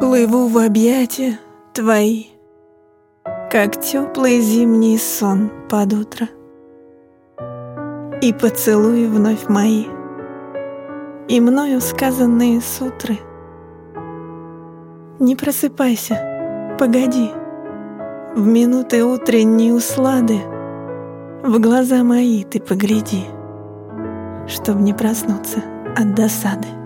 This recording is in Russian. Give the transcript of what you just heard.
Плыву в объятия твои, Как теплый зимний сон под утро. И поцелуи вновь мои, И мною сказанные сутры. Не просыпайся, погоди, В минуты утренней услады В глаза мои ты погляди, Чтоб не проснуться от досады.